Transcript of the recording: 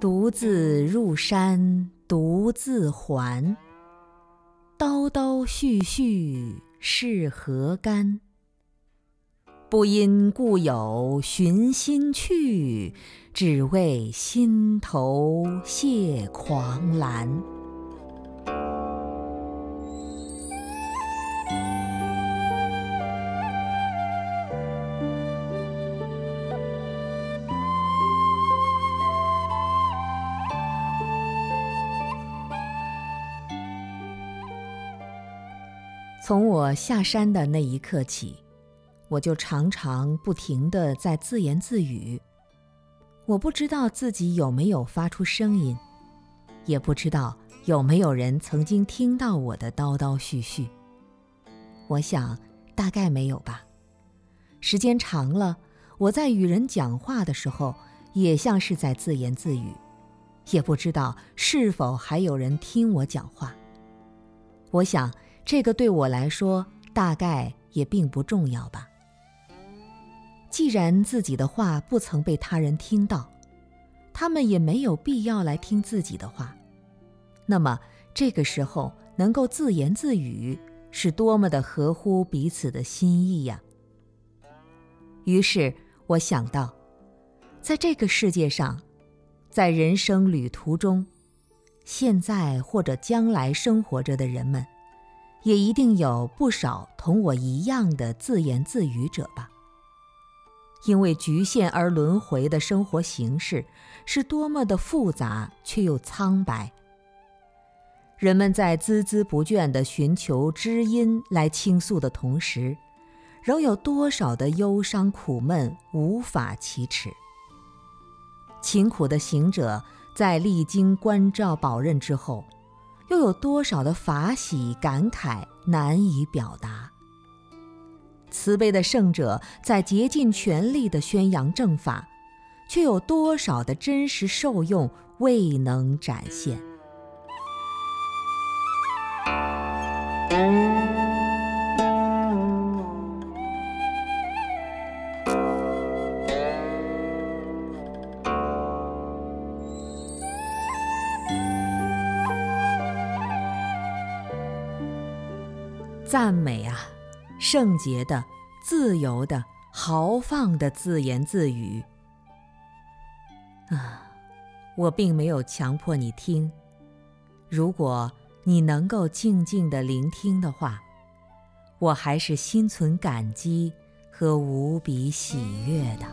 独自入山，独自还。叨叨絮絮是何干？不因故友寻新去，只为心头谢狂澜。从我下山的那一刻起，我就常常不停地在自言自语。我不知道自己有没有发出声音，也不知道有没有人曾经听到我的叨叨絮絮。我想，大概没有吧。时间长了，我在与人讲话的时候，也像是在自言自语，也不知道是否还有人听我讲话。我想。这个对我来说，大概也并不重要吧。既然自己的话不曾被他人听到，他们也没有必要来听自己的话。那么这个时候能够自言自语，是多么的合乎彼此的心意呀！于是我想到，在这个世界上，在人生旅途中，现在或者将来生活着的人们。也一定有不少同我一样的自言自语者吧。因为局限而轮回的生活形式是多么的复杂却又苍白。人们在孜孜不倦地寻求知音来倾诉的同时，仍有多少的忧伤苦闷无法启齿。勤苦的行者在历经关照宝刃之后。又有多少的法喜感慨难以表达？慈悲的圣者在竭尽全力的宣扬正法，却有多少的真实受用未能展现？赞美啊，圣洁的、自由的、豪放的自言自语。啊，我并没有强迫你听。如果你能够静静的聆听的话，我还是心存感激和无比喜悦的。